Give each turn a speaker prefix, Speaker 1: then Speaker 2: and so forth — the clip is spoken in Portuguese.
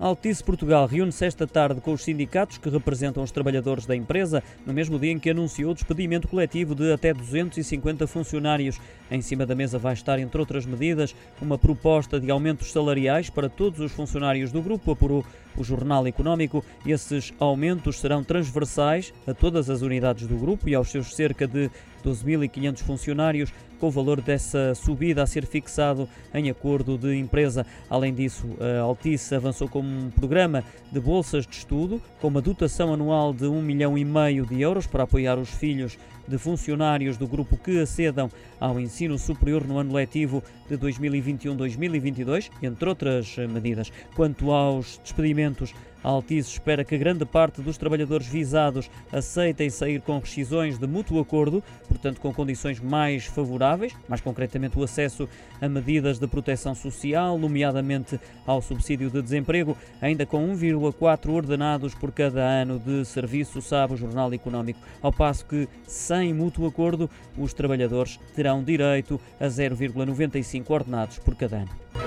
Speaker 1: Altice Portugal reúne-se esta tarde com os sindicatos que representam os trabalhadores da empresa, no mesmo dia em que anunciou o despedimento coletivo de até 250 funcionários. Em cima da mesa vai estar, entre outras medidas, uma proposta de aumentos salariais para todos os funcionários do grupo, apurou o Jornal Económico. Esses aumentos serão transversais a todas as unidades do grupo e aos seus cerca de 12.500 funcionários, com o valor dessa subida a ser fixado em acordo de empresa. Além disso, a Altice avançou com um programa de bolsas de estudo, com uma dotação anual de 1 milhão e meio de euros para apoiar os filhos de funcionários do grupo que acedam ao ensino superior no ano letivo de 2021-2022, entre outras medidas. Quanto aos despedimentos, a Altice espera que grande parte dos trabalhadores visados aceitem sair com rescisões de mútuo acordo, portanto com condições mais favoráveis, mais concretamente o acesso a medidas de proteção social, nomeadamente ao subsídio de desemprego, ainda com 1,4 ordenados por cada ano de serviço, sabe o Jornal Económico, ao passo que, sem mútuo acordo, os trabalhadores terão direito a 0,95 ordenados por cada ano.